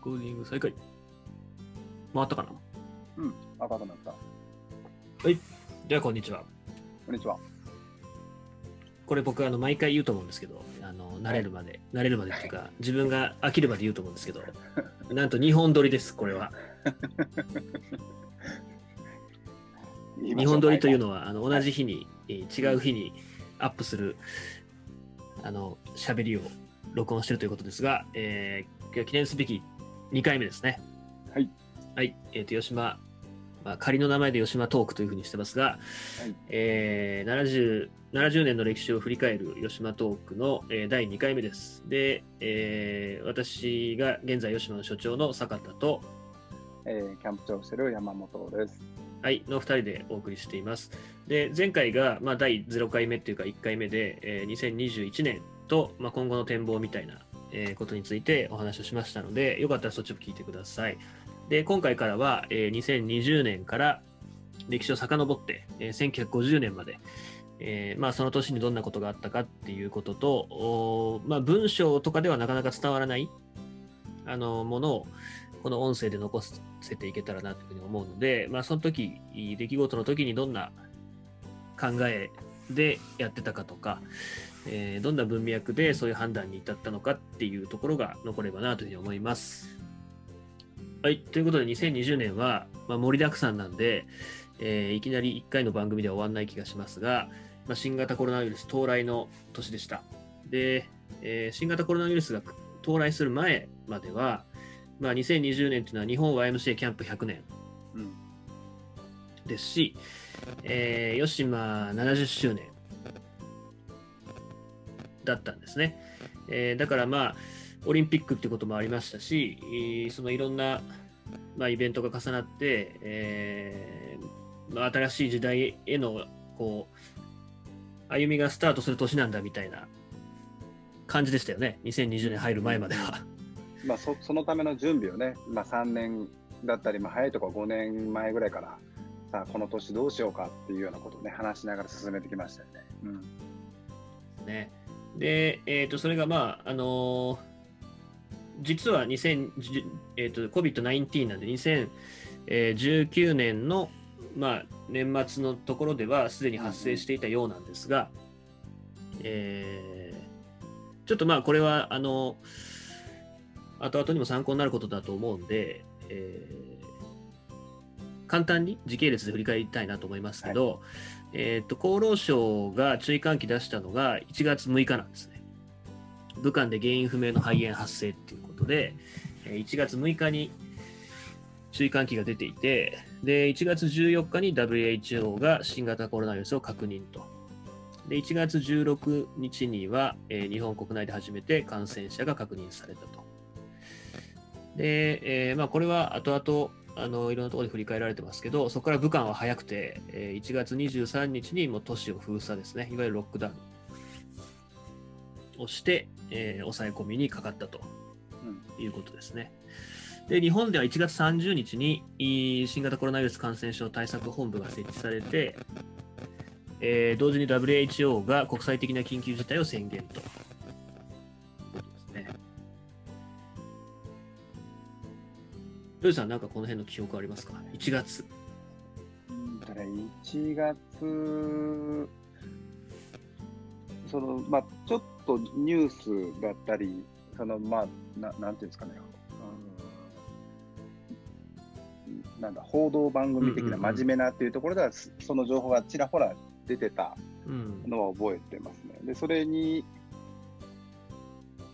コーディング再開。回ったかな？うん、赤くなった。では、こんにちは。こんにちは。これ僕、あの、毎回言うと思うんですけど、あの、慣れるまで、慣れるまでっていうか、自分が飽きるまで言うと思うんですけど、なんと2本撮りです、これは。2本撮りというののは、あの、同じ日に、えー違う日にアップする、あの、喋りを録音してるということですが、えー記念すべき2回目ですね。はい。はい。えっ、と、吉島、まあ、仮の名前で吉島トークというふうにしてますが、はいえー 70, 70年の歴史を振り返る吉島トークの、えー第2回目です。で、えー私が現在吉島の所長の坂田と、えーキャンプ長をしてる山本です。はい、の2人でお送りしています。で、前回が、まあ、第0回目っていうか1回目で、えー2021年と、まあ、今後の展望みたいな、えーことについてお話をしましたので、よかったらそっちも聞いてください。で、今回からは、えー2020年から歴史を遡って、えー1950年まで、えーまあ、その年にどんなことがあったかっていうことと、まあ、文章とかではなかなか伝わらないあのものをこの音声で残せていけたらなというふうに思うので、まあ、その時出来事の時にどんな考えでやってたかとか、えーどんな文脈でそういう判断に至ったのかっていうところが残ればなというふうに思います。はい、ということで2020年は、まあ、盛りだくさんなんで、えーいきなり1回の番組では終わらない気がしますが、まあ、新型コロナウイルス到来の年でした。で、えー新型コロナウイルスが到来する前までは、まあ、2020年というのは日本 YMCA キャンプ100年うん。ですし、えー、吉島70周年だったんですね。えーだからまあ、オリンピックってこともありましたし、えーそのいろんな、まあ、イベントが重なって、えーまあ、新しい時代へのこう歩みがスタートする年なんだみたいな感じでしたよね、2020年入る前までは。まあそそのための準備をね、まあ3年だったり、まあ早いところ5年前ぐらいから、さあこの年どうしようかっていうようなことをね、話しながら進めてきましたよね。うん。ね。で、えっ、と、それがまあ、あのー実は2010、えー、と COVID-19 なんで2019年の、まあ、年末のところではすでに発生していたようなんですが、えーちょっとまあこれはあの後々にも参考になることだと思うんで、えー簡単に時系列で振り返りたいなと思いますけど、えー、と厚労省が注意喚起出したのが1月6日なんですね。武漢で原因不明の肺炎発生っていうことで、えー1月6日に注意喚起が出ていて、で、1月14日に WHO が新型コロナウイルスを確認と。で、1月16日には、えー日本国内で初めて感染者が確認されたと。で、えーまあ、これは後々、あのいろんなところで振り返られてますけど、そこから武漢は早くて、えー1月23日にもう都市を封鎖ですね、いわゆるロックダウンをして、えー抑え込みにかかったとうん。いうことですね。で、日本では1月30日にい新型コロナウイルス感染症対策本部が設置されて、えー同時に WHO が国際的な緊急事態を宣言とルーさん、なんかこの辺の記憶ありますか ?1 月。うんとね、1月、そのまあ、ちょっとニュースだったり、そのまあ、ななんていうんですかね、うんなんだ、報道番組的なうんうんうん真面目なっていうところでは、そその情報がちらほら出てたうん。のは覚えてますね。で、それに、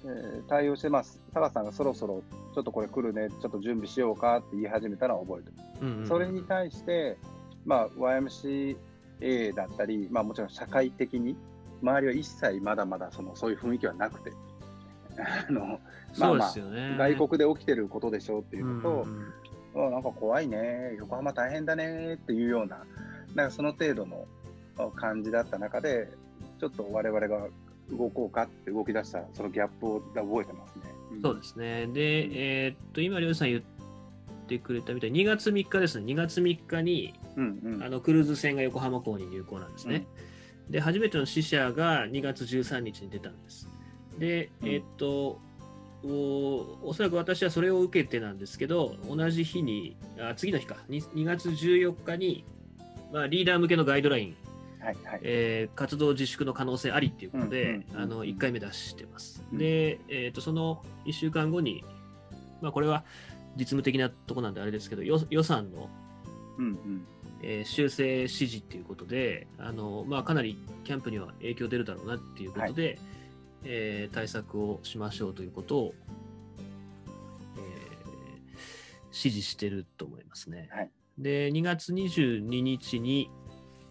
えー対応してます。タカさんがそろそろちょっとこれ来るね、ちょっと準備しようかって言い始めたのは覚えてます。うんうんそれに対して、まあ、YMCA だったり、まあ、もちろん社会的に、周りは一切まだまだそのそういう雰囲気はなくて、あのまあまあ。外国で起きてることでしょうっていうのと、うんうなんか怖いね、横浜大変だねっていうような、なんかその程度のあ感じだった中で、ちょっと我々が動こうかって動き出した、そのギャップを覚えてますね。んそうですね。で、えーっと、今、りょうさん言ってくれたみたいに、2月3日ですね。2月3日に、うんうんあのクルーズ船が横浜港に入港なんですね。で、初めての死者が2月13日に出たんです。で、うんえーっと、おおそらく私はそれを受けてなんですけど、同じ日に、あ次の日か、2, 2月14日に、まあ、リーダー向けのガイドライン、はいはい。えー活動自粛の可能性ありっていうことで、うんうんあの1回目出してます。うんで、えー、とその1週間後に、まあ、これは実務的なとこなんであれですけど、よ予算の、うんうん。えー修正指示っていうことで、あのまあ、かなりキャンプには影響出るだろうなっていうことで、えー対策をしましょうということを、えー指示してると思いますね。はいで、2月22日に、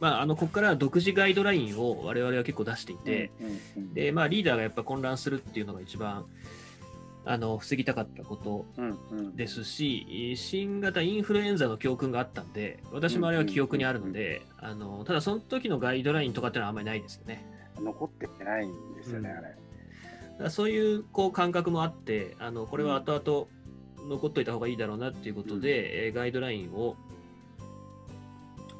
まあ、あのここからは独自ガイドラインを我々は結構出していて、うんうんでまあ、リーダーがやっぱ混乱するっていうのが一番あの防ぎたかったことうんうん。ですし、新型インフルエンザの教訓があったんで、私もあれは記憶にあるので、あのただその時のガイドラインとかっていうのはあんまりないですよね。残ってないんですよね、うんあれ。だそういうこう感覚もあって、あのこれは後々残っといた方がいいだろうなっていうことで、えーガイドラインを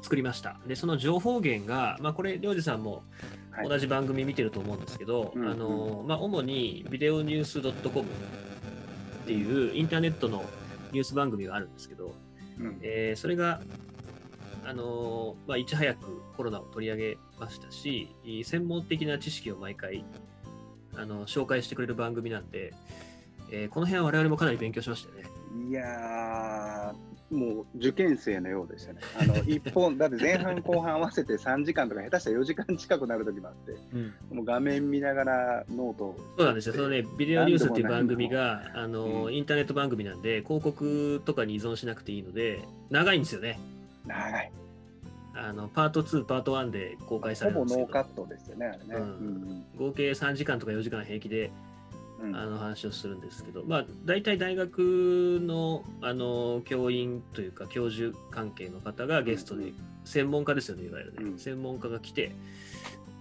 作りました。で、その情報源が、まあ、これ、りょうじさんもはい同じ番組見てると思うんですけど、うんあのまあ、主にビデオニュース .com っていうインターネットのニュース番組があるんですけど、うんえーそれが、あのーまあ、いち早くコロナを取り上げましたし、専門的な知識を毎回あの紹介してくれる番組なんで、えーこの辺は我々もかなり勉強しましたよね。いやー、もう受験生のようでしたね。あの 一本、だって前半後半合わせて3時間とか、下手したら4時間近くなる時もあって、もう画面見ながらノートをそうなんですよ、そのね、ビデオニュースっていう番組が、あのうんインターネット番組なんで、広告とかに依存しなくていいので、長いんですよね。長い。あのパート2、パート1で公開されるほぼんですけど、ノーカットですよね、あれね。うんうん合計3時間とか4時間平気でうんあの話をするんですけど、まあ、大体大学のあの教員というか教授関係の方がゲストで、専門家ですよねいわゆるね、うん。専門家が来て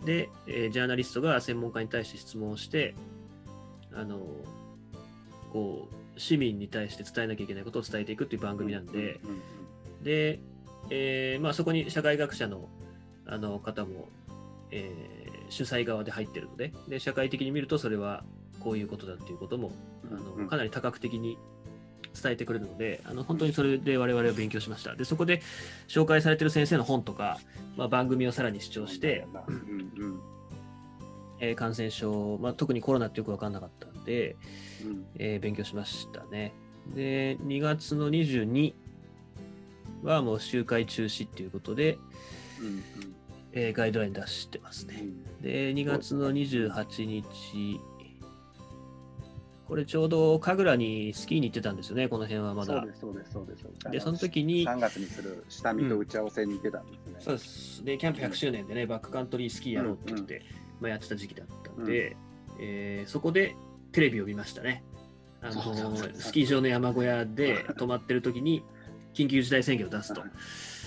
で、えージャーナリストが専門家に対して質問をしてあのこう市民に対して伝えなきゃいけないことを伝えていくっていう番組なんで、で、えーまあ、そこに社会学者のあの方も、えー主催側で入ってるのでで社会的に見るとそれはこういうことだっていうこともあうんうん。のかなり多角的に伝えてくれるのであの本当にそれで我々は勉強しました。でそこで紹介されてる先生の本とか、まあ、番組をさらに視聴して、うんうんえー感染症、まあ、特にコロナってよく分かんなかったんで、うん。えー勉強しましたね。で、2月の22はもう集会中止っていうことで、うんえーガイドライン出してますね。うん。で、2月の28日、これちょうど神楽にスキーに行ってたんですよね、この辺はまだそう。です、そうです、そうです。でその時に3月にする下見と打ち合わせに行ってたんですね。そうです。で、キャンプ100周年でね、バックカントリースキーやろうって言って、まあ、やってた時期だったんで、えーそこでテレビを見ましたね。あのスキー場の山小屋で 泊まってる時に緊急事態宣言を出すと。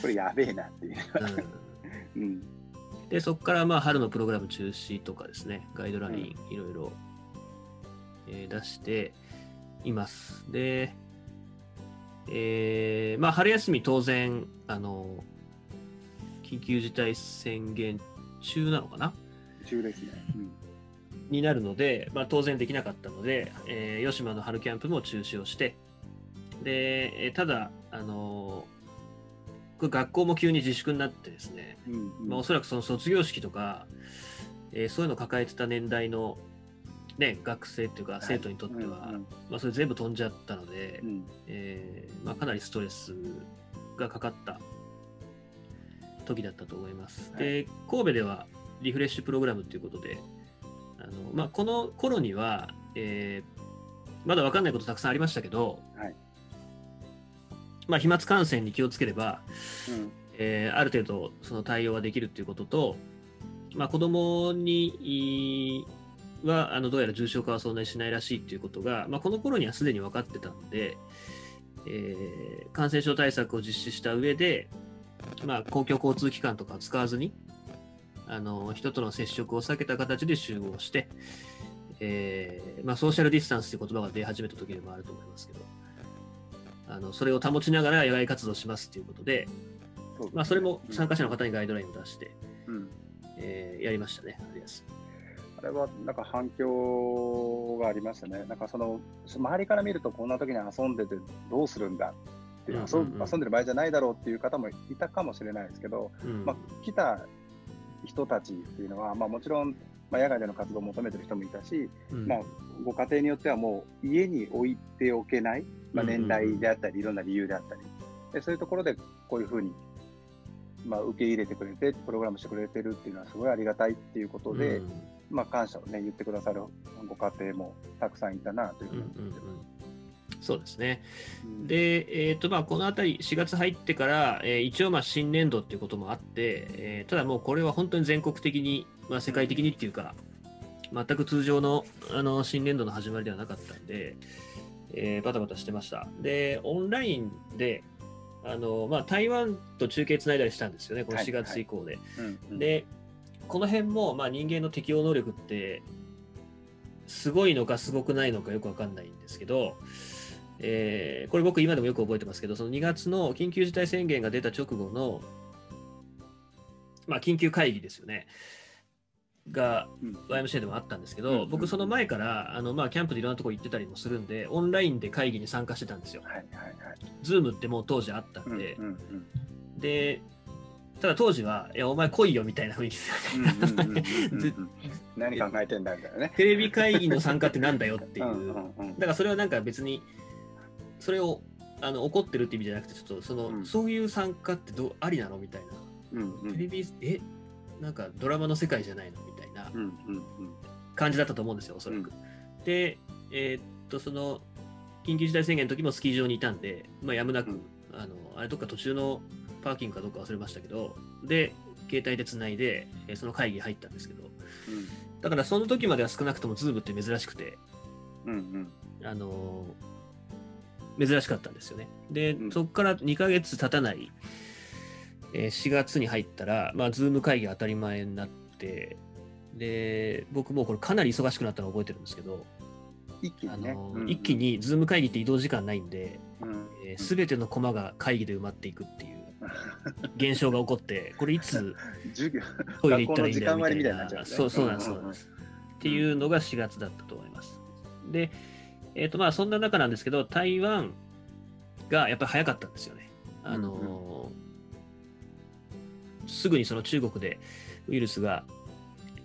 これやべえなっていう。うん うんで、そこからまあ春のプログラム中止とかですね、ガイドラインいろいろ、えー出しています。で、えーまあ春休み当然、あの、緊急事態宣言中なのかな？中ですね。うんになるので、まあ、当然できなかったので、えー、吉島の春キャンプも中止をして、で、えーただ、あの学校も急に自粛になってですね、うんうんまあ、おそらくその卒業式とか、えーそういうのを抱えてた年代の、ね、学生っていうか生徒にとっては、うんまあ、それ全部飛んじゃったので、うん。えーまあ、かなりストレスがかかった時だったと思います。はい。で神戸ではリフレッシュプログラムということであの、まあ、この頃には、えーまだ分かんないことたくさんありましたけど、はい。まあ、飛沫感染に気をつければ、うん。えーある程度その対応はできるということと、まあ、子供にいはあのどうやら重症化はそんなにしないらしいということが、まあ、この頃にはすでに分かってたので、えー感染症対策を実施した上で、まあ、公共交通機関とかを使わずにあの人との接触を避けた形で集合して、えーまあ、ソーシャルディスタンスという言葉が出始めた時でもあると思いますけどあのそれを保ちながら野外活動しますということで、まあ、それも参加者の方にガイドラインを出して、うん。えーやりましたね、春休みあれはなんか反響がありましたね。なんかその周りから見るとこんな時に遊んでてどうするんだっていう、遊ん遊んでる場合じゃないだろうっていう方もいたかもしれないですけど、うん。まあ、来た人たちっていうのは、まあ、もちろん、まあ、野外での活動を求めてる人もいたし、うん。まあ、ご家庭によってはもう家に置いておけない、まあ、年代であったり、いろんな理由であったり、でそういうところでこういうふうに、まあ、受け入れてくれて、プログラムしてくれてるっていうのはすごいありがたいっていうことで、うんまあ、感謝をね、言ってくださるご家庭もたくさんいたなというふうんうにうんうんそうですね。うんで、えーとまあ、このあたり、4月入ってから、えー一応まあ新年度っていうこともあって、えーただもうこれは本当に全国的に、まあ、世界的にっていうか、全く通常のあの新年度の始まりではなかったんで、えーバタバタしてました。で、オンラインで、あのまあ、台湾と中継つないだりしたんですよね、このはい4月以降で。で、この辺も、まあ、人間の適応能力って、すごいのかすごくないのかよくわかんないんですけど、えーこれ僕今でもよく覚えてますけど、その2月の緊急事態宣言が出た直後の、まあ、緊急会議ですよね。がうん YMCA でもあったんですけど、うんうんうん僕その前からあの、まあ、キャンプでいろんなとこ行ってたりもするんで、オンラインで会議に参加してたんですよ。はいはいはい。ズームってもう当時あったうんんで、うんうんで、ただ当時は、いや、お前来いよみたいな雰囲気ですよね。うんうんうんうんうん 何考えてんだみたいなね。テレビ会議の参加ってなんだよっていう。うんうんうんだからそれはなんか別に、それをあの怒ってるって意味じゃなくて、ちょっとその、うんそういう参加ってどうありなのみたいな。うんうんテレビ、え？なんかドラマの世界じゃないのな感じだったと思うんですよ、おそらく。で、えーっと、その、緊急事態宣言の時もスキー場にいたんで、まあ、やむなく、うん。あの、あれどっか途中のパーキングかどっか忘れましたけど、で、携帯でつないで、えーその会議入ったんですけど、だからその時までは少なくとも Zoom って珍しくて、うんうん。あのー珍しかったんですよね。で、うん。そこから2ヶ月経たない、えー4月に入ったら、まあ、 Zoom 会議が当たり前になって、で、僕もうこれかなり忙しくなったのを覚えてるんですけど、一気に一気にズーム会議って移動時間ないんで、うんえー、全てのコマが会議で埋まっていくっていう 現象が起こって、これいつ トイレ行ったらいいんだよみたいなねそうそうなんです、うんうんうんそうなんです。っていうのが4月だったと思います。で、えっ、とまあそんな中なんですけど、台湾がやっぱり早かったんですよね。あのーすぐにその中国でウイルスが、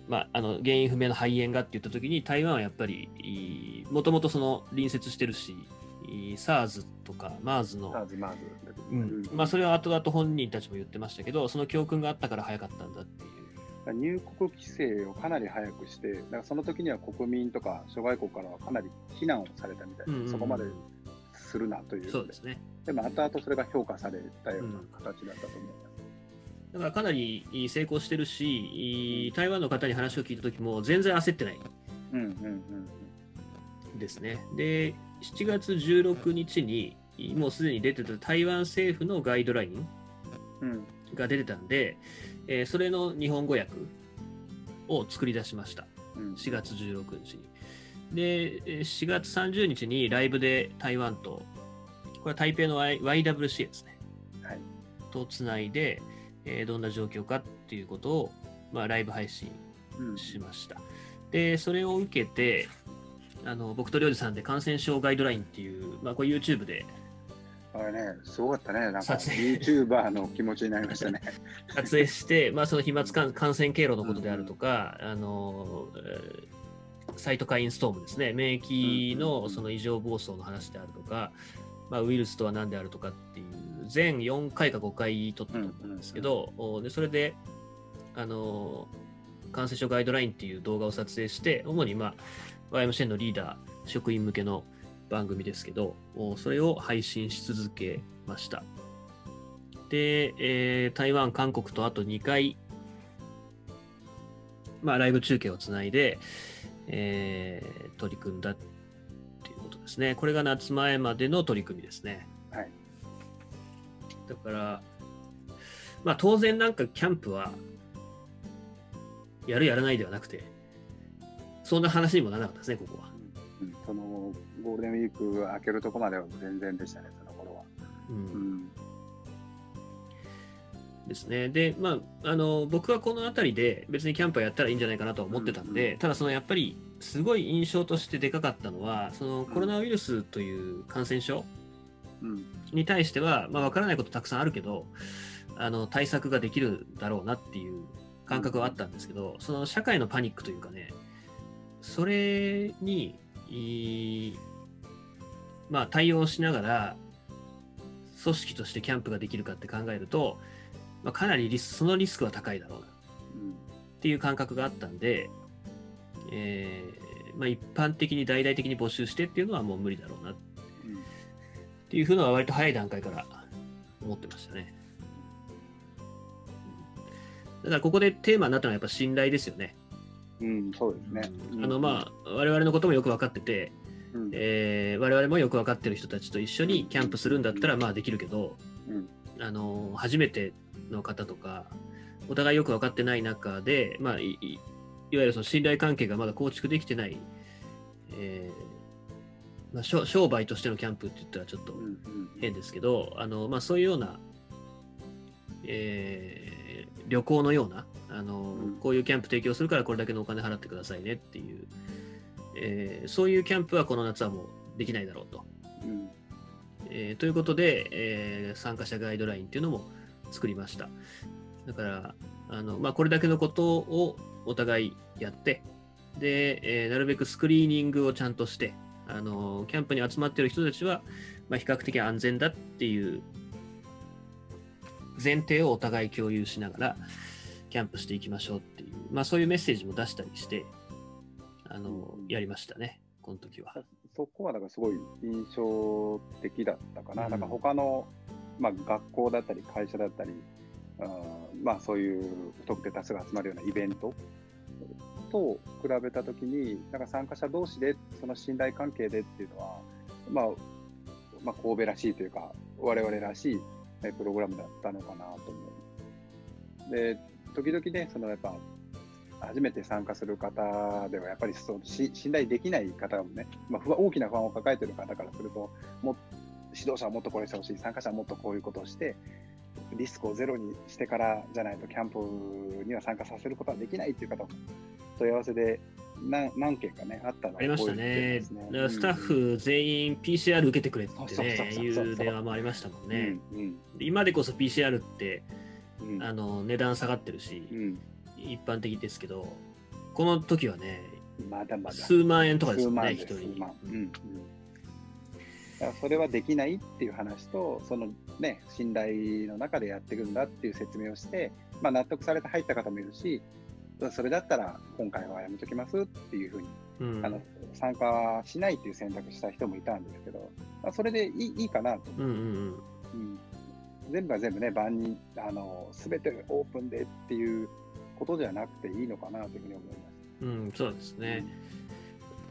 まあ、あの原因不明の肺炎がって言った時に台湾はやっぱりもともとその隣接してるしい SARS とか MERS のうんまあ、それは後々本人たちも言ってましたけど、その教訓があったから早かったんだっていう。入国規制をかなり早くして、だからその時には国民とか諸外国からはかなり非難をされたみたいな、うんうんうんそこまでするなというそうですね。でも後々それが評価されたような形だったと思います。だからかなり成功してるし、台湾の方に話を聞いた時も全然焦ってないうんうんうんですね。で、7月16日にもうすでに出てた台湾政府のガイドラインうんうんが出てたんで、えーそれの日本語訳を作り出しました。うん4月16日に。で、えー4月30日にライブで台湾と、これは台北の Y- YWCA ですね。はいとつないで、えーどんな状況かっていうことを、まあ、ライブ配信うんしました。で、それを受けて、あの僕とりょうじさんで感染症ガイドラインっていう、まあ、これ YouTube であれね、すごかったね。なんか YouTuber の気持ちになりましたね。撮影して、まあ、その飛沫感感染経路のことであるとか、あのえーサイトカインストームですね、免疫うんうんうんのその異常暴走の話であるとか、まあ、ウイルスとは何であるとかっていう、全4回か5回撮ったと思うんですけど、おでそれで、あの感染症ガイドラインっていう動画を撮影して、主に、まあ、YMCN のリーダー、職員向けの番組ですけど、おそれを配信し続けました。で、えー台湾、韓国とあと2回、まあ、ライブ中継をつないで、えー取り組んだっていうことですね。これが夏前までの取り組みですね。はい。だから、まあ当然なんかキャンプは、やるやらないではなくて、そんな話にもならなかったですね、ここは。うん、そのゴールデンウィーク明けるとこまでは全然でしたね、その頃は。うんうん。ですね。で、まあ、あの僕はこの辺りで別にキャンプはやったらいいんじゃないかなとは思ってたんで、うんうんただそのやっぱりすごい印象としてでかかったのはそのコロナウイルスという感染症うん。に対しては、まあ、分からないことたくさんあるけどあの対策ができるだろうなっていう感覚はあったんですけど、その社会のパニックというかねそれにまあ、対応しながら組織としてキャンプができるかって考えると、まあ、かなりリスそのリスクは高いだろうな。っていう感覚があったんで、えーまあ、一般的に大々的に募集してっていうのはもう無理だろうな。っていうふうのは割と早い段階から思ってましたね。だからここでテーマになったのはやっぱ信頼ですよね。うん。うん、そうですね。あのまあ我々のこともよく分かってて、うん、えー我々もよく分かってる人たちと一緒にキャンプするんだったらまあできるけど、うんあの初めての方とかお互いよく分かってない中で、まあ、いいいわゆるその信頼関係がまだ構築できてない、えーまあ、商商売としてのキャンプって言ったらちょっと変ですけどあの、まあ、そういうような、えー旅行のようなあの、うんこういうキャンプ提供するからこれだけのお金払ってくださいねっていう、えーそういうキャンプはこの夏はもうできないだろうと。うんえーということで、えー参加者ガイドラインっていうのも作りました。だから、あのまあ、これだけのことをお互いやって、で、えーなるべくスクリーニングをちゃんとして、あのキャンプに集まっている人たちは、まあ、比較的安全だっていう前提をお互い共有しながら、キャンプしていきましょうっていう、まあ、そういうメッセージも出したりして、あのやりましたね、この時は。そこはだからすごい印象的だったかな。うんなんか他の、まあ、学校だったり会社だったり、あーまあそういう不特定多数が集まるようなイベントと比べたときに、なんか参加者同士でその信頼関係でっていうのは、まあ、まあ、神戸らしいというか、我々らしいプログラムだったのかなと思う。で、時々ね、そのやっぱ初めて参加する方では、やっぱりそうし信頼できない方もね、まあ、不安大きな不安を抱えてる方からすると、も指導者はもっとこれしてほしい、参加者はもっとこういうことをして、リスクをゼロにしてからじゃないと、キャンプには参加させることはできないっていう方も問い合わせで何何件かね、あったのをありましたね。スタッフ全員 PCR 受けてくれってねそうそういう電話もありましたもんうんね。うん。今でこそ PCR ってうん。あの値段下がってるし、うん。一般的ですけど、この時はね、まだまだ。数万円とかですよね、一人。うんそれはできないっていう話と、そのね、信頼の中でやっていくんだっていう説明をして、まあ、納得されて入った方もいるし、それだったら今回はやめときますっていうふうに、うん。あの参加しないっていう選択した人もいたんですけど、まあ、それでいいいいかなと、うんうんうん。全部が全部ね、万人、あの全てオープンでっていうことじゃなくていいのかなというふうに思います。うん、うん、そうですね。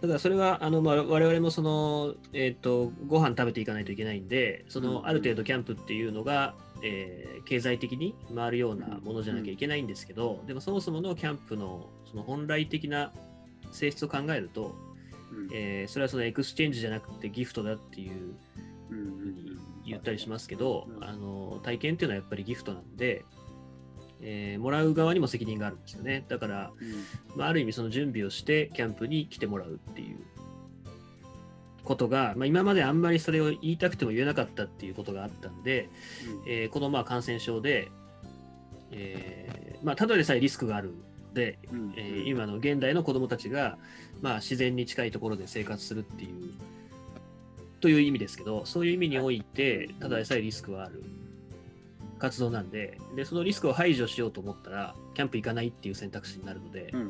だからそれはあの、まあ、我々もその、えー、とご飯食べていかないといけないんで、そうんうん。のある程度キャンプっていうのが、えー経済的に回るようなものじゃなきゃいけないんですけど、でもそもそものキャンプのその本来的な性質を考えると、うん。えーそれはそのエクスチェンジじゃなくてギフトだっていううんうん。ふうに言ったりしますけど、うん。あの体験っていうのはやっぱりギフトなんで、えーもらう側にも責任があるんですよね。だから、うん。まあ、ある意味その準備をしてキャンプに来てもらうっていうことが、まあ、今まであんまりそれを言いたくても言えなかったっていうことがあったんで、えーこのまあ感染症で、えーまあ、ただでさえリスクがあるので、うんえー今の現代の子どもたちが、まあ、自然に近いところで生活するっていうという意味ですけどそういう意味においてただでさえリスクはある活動なんででそのリスクを排除しようと思ったらキャンプ行かないっていう選択肢になるので、うんうん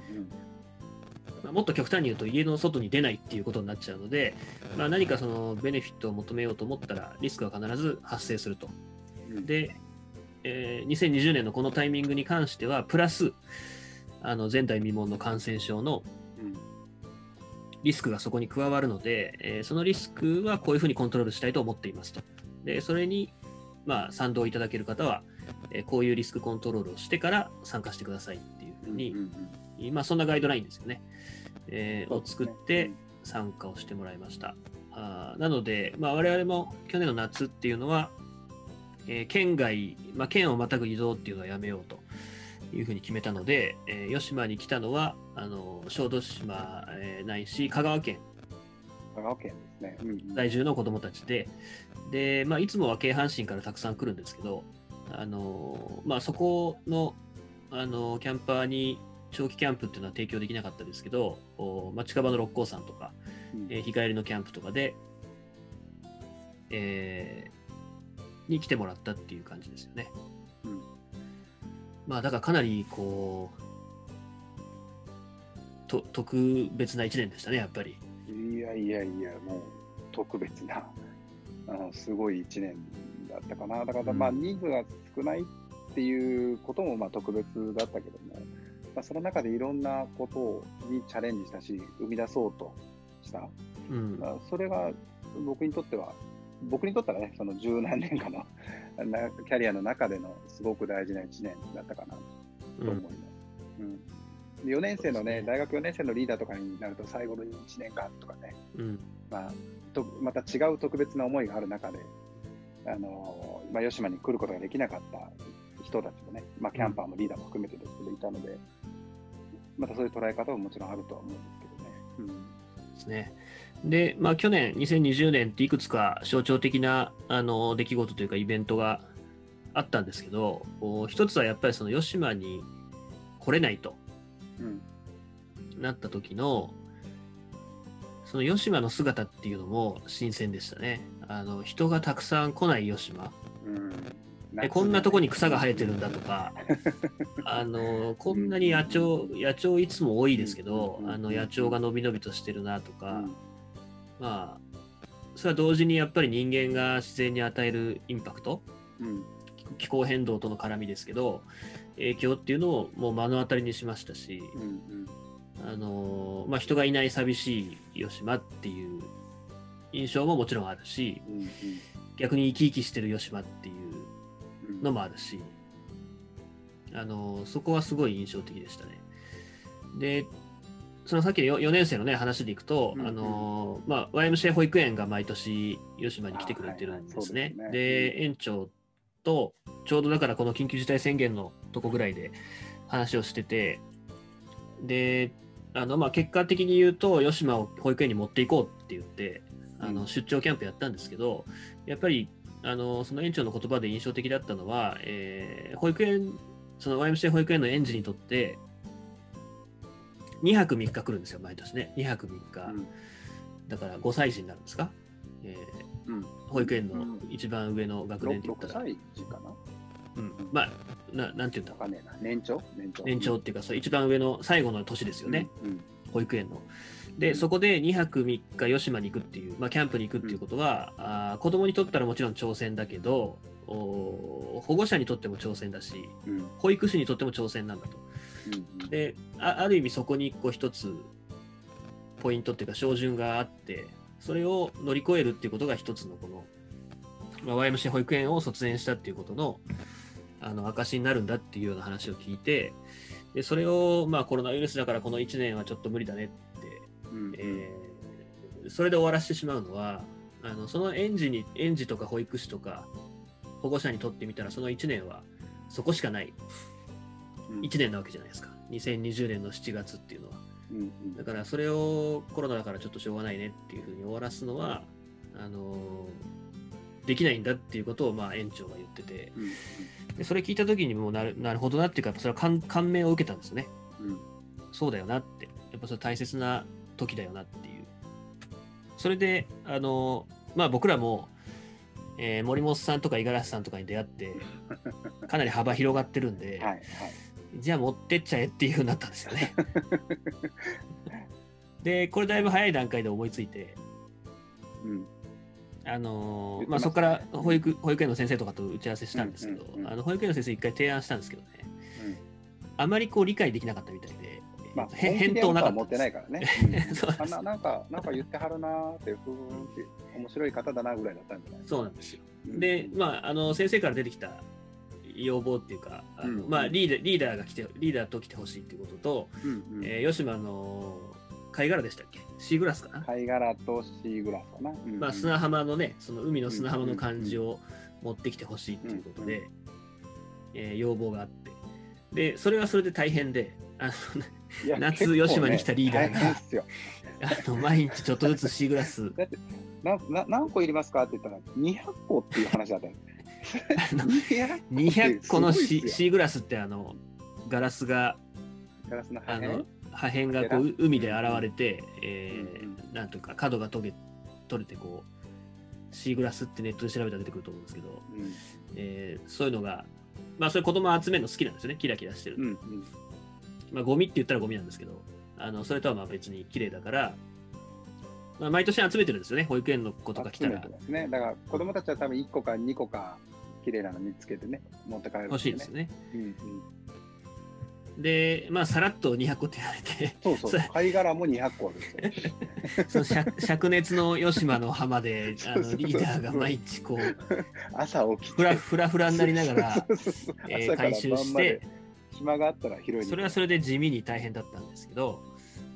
まあ、もっと極端に言うと家の外に出ないっていうことになっちゃうので、まあ、何かそのベネフィットを求めようと思ったらリスクは必ず発生すると。うんで、えー2020年のこのタイミングに関してはプラスあの前代未聞の感染症のうんリスクがそこに加わるので、えーそのリスクはこういうふうにコントロールしたいと思っていますと。でそれに、まあ、賛同いただける方は、えーこういうリスクコントロールをしてから参加してくださいっていうふうに、うんうんまあ、そんなガイドラインですよね、えーを作って参加をしてもらいました。あーなので、まあ、我々も去年の夏っていうのは、えー県外、まあ、県をまたぐ移動っていうのはやめようというふうに決めたので、えー吉島に来たのはあの小豆島、えーないし香川県香川県ですね。うんうん在住の子どもたちでで、まあ、いつもは京阪神からたくさん来るんですけど、あのまあ、そこの、あのキャンパーに長期キャンプっていうのは提供できなかったですけど、おまあ、近場の六甲山とか、うんえー日帰りのキャンプとかで、えーに来てもらったっていう感じですよね。うんまあだからかなりこうと特別な1年でしたねやっぱり。いやいやいや、もう特別な、あのすごい一年だったかな。だから、うんまあ人数が少ないっていうこともまあ特別だったけども、まあ、その中でいろんなことにチャレンジしたし、生み出そうとした。うん。まあ、それが僕にとっては、僕にとってはね、その十何年間の なキャリアの中でのすごく大事な一年だったかなと思います。うん。で4年生のね、ね。大学4年生のリーダーとかになると、最後の1年間とかね、うん。まあ、とまた違う特別な思いがある中で、あのまあ、吉島に来ることができなかった人たちもね、まあ、キャンパーもリーダーも含めてですけど、いたので、またそういう捉え方ももちろんあるとは思うんですけどね。ですね。で、まあ、去年、2020年っていくつか象徴的なあの出来事というかイベントがあったんですけど、お一つはやっぱりその吉島に来れないとうんなった時の、その吉島の姿っていうのも新鮮でしたね。あの人がたくさん来ない吉島。うんえこんなとこに草が生えてるんだとか、あのこんなに野鳥、野鳥いつも多いですけど、うんあの野鳥が伸び伸びとしてるなとか、うん。まあ、それは同時にやっぱり人間が自然に与えるインパクト、うん。気候変動との絡みですけど、影響っていうのをもう目の当たりにしましたし、うんうん。あのまあ、人がいない寂しい吉島っていう印象ももちろんあるし、うん逆に生き生きしてる吉島っていううんのもあるし、あのそこはすごい印象的でしたね。で、そのさっきの 4, 年生のね話でいくと、うんうんあのまあ、YMCA 保育園が毎年吉島に来てくれてるんですね。あはいで園長とちょうどだからこの緊急事態宣言のとこぐらいで話をしてて、で、あのまあ、結果的に言うと、吉島を保育園に持っていこうって言って、あうんの出張キャンプやったんですけど、やっぱりあのその園長の言葉で印象的だったのは、えー保育園、その YMCA 保育園の園児にとって、2泊3日来るんですよ、毎年ね。2泊3日。うん。だから5歳児になるんですか、えうん。ー保育園のうん。一番上の学年って言った6ら、歳児かな？うん、まあな、なんて言うんだ？わか。年長？年長。年長っていうか、そう一番上の最後の年ですよね、。うん。保育園の。で、そこで2泊3日吉島に行くっていう、まあ、キャンプに行くっていうことは、あー子供にとったらもちろん挑戦だけど、お保護者にとっても挑戦だし、うん。うん保育士にとっても挑戦なんだと。うんで、あある意味そこにこう一つポイントっていうか、照準があって、それを乗り越えるっていうことが一つのこの、まあ、YMC 保育園を卒園したっていうことのあの証になるんだっていうような話を聞いて、でそれを、まあ、コロナウイルスだからこの1年はちょっと無理だねって、うんえーそれで終わらせてしまうのは、あのその園児に園児とか保育士とか保護者にとってみたら、その1年はそこしかないうん1年なわけじゃないですか。2020年の7月っていうのは。うんうんだからそれをコロナだからちょっとしょうがないねっていうふうに終わらすのは、あのーできないんだっていうことをまあ園長が言ってて、うんでそれ聞いた時にもうなるなるほどなっていうか、やっぱそれは感感銘を受けたんですよね。うんそうだよなって。やっぱそれ大切な時だよなっていう。それで、あのーまあ僕らも、えー森本さんとか五十嵐さんとかに出会って、かなり幅広がってるんで、はいはい。じゃあ持ってっちゃえっていうふうになったんですよね。で、これだいぶ早い段階で思いついて、うんあのまそこから保育保育園の先生とかと打ち合わせしたんですけど、あの保育園の先生一回提案したんですけどね、うんあまりこう理解できなかったみたいで、まあ、返答なかとは思ってないからね。そうなんななんか、なんか言ってはるなーって、ふーんって、面白い方だなぐらいだったんじゃないそうなんですよ。うん。で、まあ、あの先生から出てきた要望っていうか、あのうん。まあ、リーダーリーダーが来て、リーダーと来てほしいっていうことと、うんうん。えー吉島の貝殻でしたっけ？シーグラスかな、貝殻とシーグラスかな。うんうん。まあ、砂浜のね、その海の砂浜の感じを持ってきてほしいっていうことで、えー要望があって。でそれはそれで大変であの夏吉島に来たリーダーが。あの毎日ちょっとずつシーグラス。なな何個いりますかって言ったら、200個っていう話だった。よ。あの200 200個のシシーグラスってあのガラスがガラスの破片？あの破片がこう海で現れて、えーうんなんというか角が取れ取れてこうシーグラスってネットで調べたら出てくると思うんですけど、うん。えーそういうのがまあそれ子供集めるの好きなんですよね。キラキラしてる、うんうんまあゴミって言ったらゴミなんですけどあのそれとはまあ別に綺麗だから、まあ、毎年集めてるんですよね。保育園の子とか来たら。すね。だから子供たちは多分1個か2個か綺麗なの見つけてね、持って帰るん欲しいですよね。うんうんでまあさらっと200個って言われてそうそう。貝殻も200個あるんですよ。その灼灼熱の吉島の浜で あのリーダーが毎日こう 朝起きて。フラフラフラになりながら回収して暇があったら拾いにそれはそれで地味に大変だったんですけど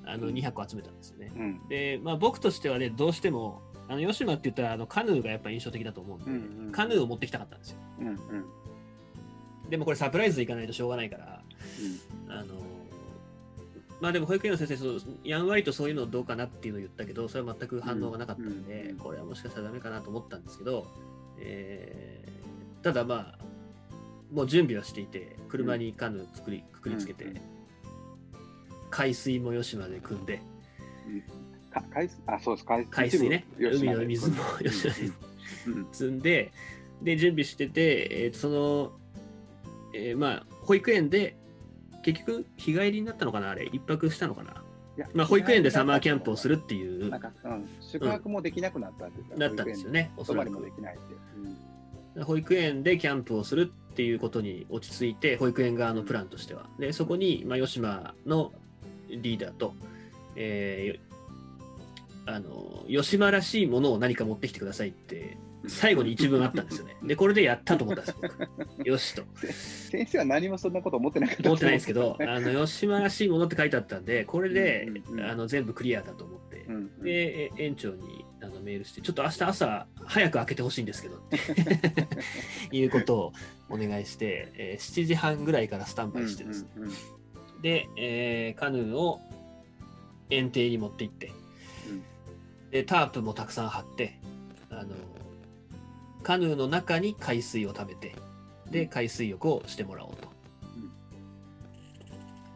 あのうん。200個集めたんですよね。うん。で、まあ、僕としてはねどうしてもあの吉島って言ったらあのカヌーがやっぱ印象的だと思うんで、うんうんカヌーを持ってきたかったんですよ。うんうん。でもこれサプライズで行かないとしょうがないからあのまあでも保育園の先生そうやんわりとそういうのどうかなっていうのを言ったけどそれは全く反応がなかったんで、うん。これはもしかしたらダメかなと思ったんですけど、えーただまあもう準備はしていて車にカヌー作りくくりつけて、うん。うん海水も吉島で組んで。うん。か海水あそうです。海海水ね。海の水も吉島でうん。うん。積んでで準備してて、えーとその、えーまあ保育園で結局日帰りになったのかなあれ。一泊したのかな。まあ、保育園でサマーキャンプをするっていう。なんか、うん、宿泊もできなくなったって言ってなったんですよね、おそらく。きないって。うん。保育園でキャンプをするっていうことに落ち着いて、保育園側のプランとしては。で、そこに、まあ、吉島のリーダーと、えーあの、吉島らしいものを何か持ってきてくださいって、最後に一文あったんですよね。で、これでやったと思ったんです、僕。よしと。先生は何もそんなこと思ってなかったと思ってないんですけど、ねあの、吉島らしいものって書いてあったんで、これでうんうんうんあの全部クリアだと思ってう、んうんで、え園長にあのメールして、ちょっと明日朝早く開けてほしいんですけどって いうことをお願いして、えー7時半ぐらいからスタンバイしてですね、うんうんうんで、えーカヌーを園庭に持って行って、うんでタープもたくさん張って、あのカヌーの中に海水を食べて、で、海水浴をしてもらおうと。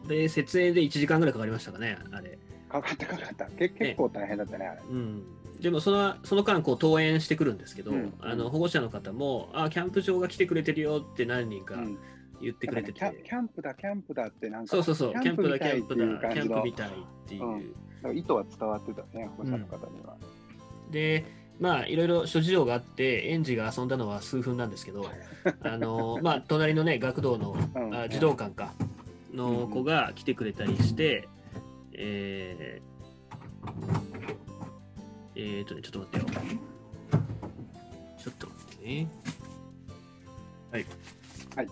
で、設営で1時間ぐらいかかりましたかね、あれ。かかったかかった。け結構大変だったね、あれ。うん、でもそのその間こう登園してくるんですけど、うん。あの保護者の方も「あキャンプ場が来てくれてるよ」って何人かうん。言ってくれてて、だからねキャキャンプだ、キャンプだってなんか、そうそうそうキャンプだキャンプだキャンプみたいっていう、うん意図は伝わってたね、保護者の方には。でまあいろいろ諸事情があって園児が遊んだのは数分なんですけど あのまあ隣のね学童のうん。あ児童館かの子が来てくれたりして、えーえーとねちょっと待ってよ。ちょっと待ってね。はい。はい。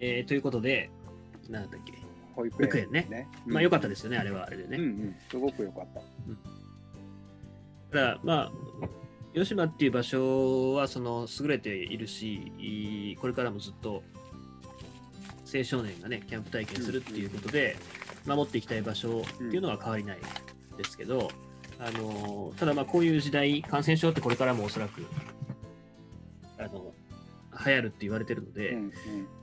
えーということでなんだっけ。保育保育園ね。まあ良かったですすよね、あれはあれでね。うんうん、すごく良かった。ただ、まあ、吉島っていう場所はその優れているし、これからもずっと青少年がね、キャンプ体験するっていうことで、守っていきたい場所っていうのは変わりないですけど、あのただ、まあこういう時代、感染症ってこれからもおそらくあの流行るって言われてるので、うんうん。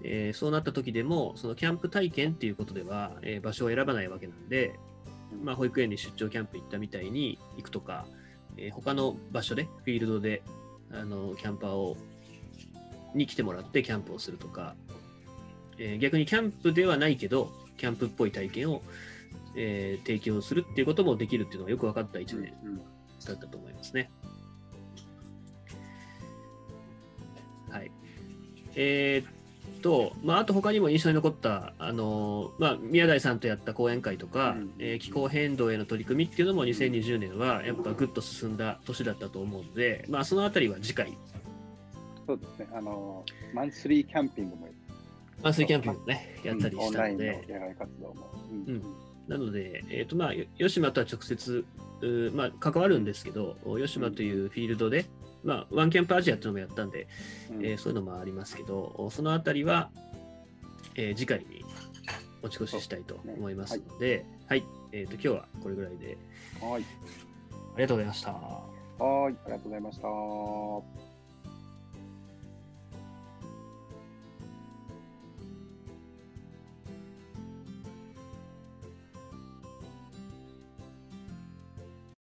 えーそうなった時でも、そのキャンプ体験っていうことでは、えー場所を選ばないわけなんで、うん。まあ、保育園に出張キャンプ行ったみたいに行くとか、えー他の場所で、フィールドで、あのキャンパーをに来てもらってキャンプをするとか、えー逆にキャンプではないけど、キャンプっぽい体験を、えー提供するっていうこともできるっていうのがよく分かった1年うんだったと思いますね。はい。えーっと、まあ、あと他にも印象に残った、あのまあ、宮台さんとやった講演会とか、うん。えー気候変動への取り組みっていうのも2020年はやっぱぐっと進んだ年だったと思うので、まあ、そのあたりは次回、そうですね、あの、マンスリーキャンピングもマンスリーキャンピングもね、やったりうんオンラインのしたので、野外活動も。ううんなので、えーとまあ、よ吉間とは直接、まあ、関わるんですけど、吉間というフィールドで、まあ、ワンキャンプアジアっていうのもやったんで、うんえーそういうのもありますけど、そのあたりは、えー次回に持ち越ししたいと思いますので、はい、えーと今日はこれぐらいではい。ありがとうございました。はい。ありがとうございました。